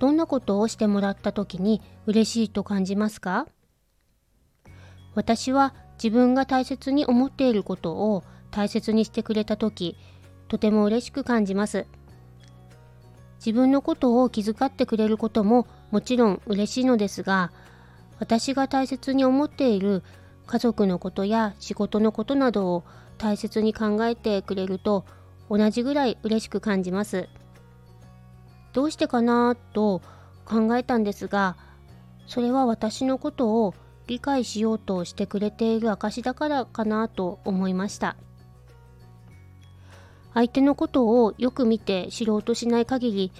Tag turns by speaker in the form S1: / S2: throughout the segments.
S1: どんなことをしてもらった時に嬉しいと感じますか？私は自分が大切に思っていることを大切にしてくれた時とても嬉しく感じます自分のことを気遣ってくれることももちろん嬉しいのですが私が大切に思っている家族のことや仕事のことなどを大切に考えてくれると同じぐらい嬉しく感じます。どうしてかなと考えたんですがそれは私のことを理解しようとしてくれている証だからかなと思いました相手のことをよく見て知ろうとしない限り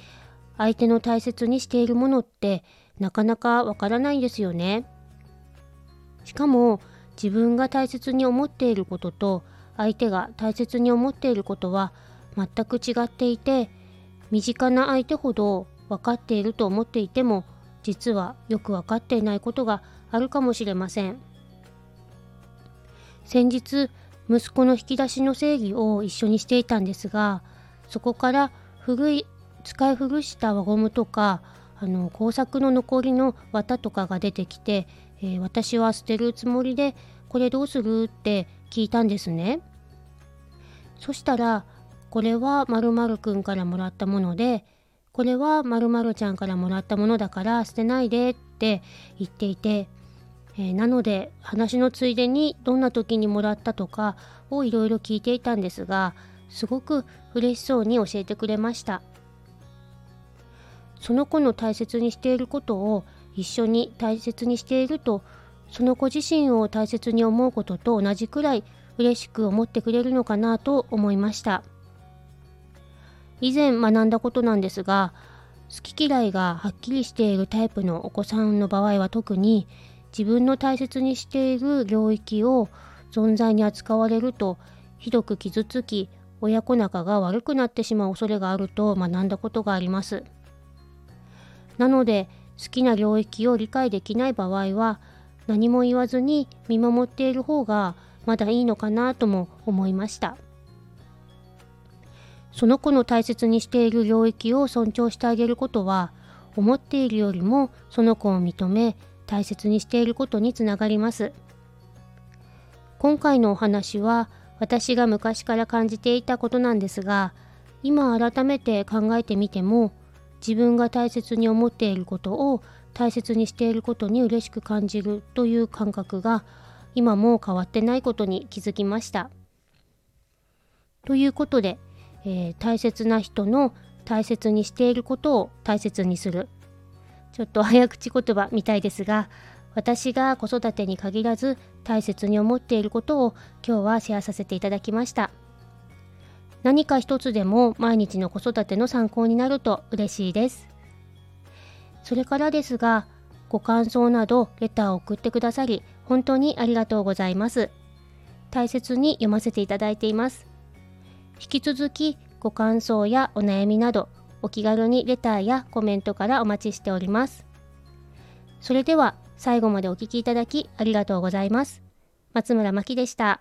S1: 相手の大切にしているものってなかなかわからないんですよね。しかも自分が大切に思っていることと相手が大切に思っていることは全く違っていて身近な相手ほど分かっていると思っていても実はよく分かっていないことがあるかもしれません。先日息子の引き出しの整理を一緒にしていたんですがそこから古い使い古した輪ゴムとかあの工作の残りの綿とかが出てきて、えー、私は捨てるつもりでこれどうするって聞いたんですね。そしたらこれは〇〇くんからもらったものでこれは〇〇ちゃんからもらったものだから捨てないでって言っていて、えー、なので話のついでにどんな時にもらったとかをいろいろ聞いていたんですがすごく嬉しそうに教えてくれました。その子の大切にしていることを一緒に大切にしているとその子自身を大切に思うことと同じくらい嬉しく思ってくれるのかなと思いました。以前学んだことなんですが好き嫌いがはっきりしているタイプのお子さんの場合は特に自分の大切にしている領域を存在に扱われるとひどく傷つき親子仲が悪くなってしまう恐れがあると学んだことがあります。なので好きな領域を理解できない場合は何も言わずに見守っている方がまだいいのかなとも思いましたその子の大切にしている領域を尊重してあげることは思っているよりもその子を認め大切にしていることにつながります今回のお話は私が昔から感じていたことなんですが今改めて考えてみても自分が大切に思っていることを大切にしていることに嬉しく感じるという感覚が今も変わってないことに気づきました。ということで、えー、大切な人の大切にしていることを大切にするちょっと早口言葉みたいですが私が子育てに限らず大切に思っていることを今日はシェアさせていただきました。何か一つでも毎日の子育ての参考になると嬉しいです。それからですが、ご感想などレターを送ってくださり、本当にありがとうございます。大切に読ませていただいています。引き続きご感想やお悩みなど、お気軽にレターやコメントからお待ちしております。それでは最後までお聴きいただきありがとうございます。松村真希でした。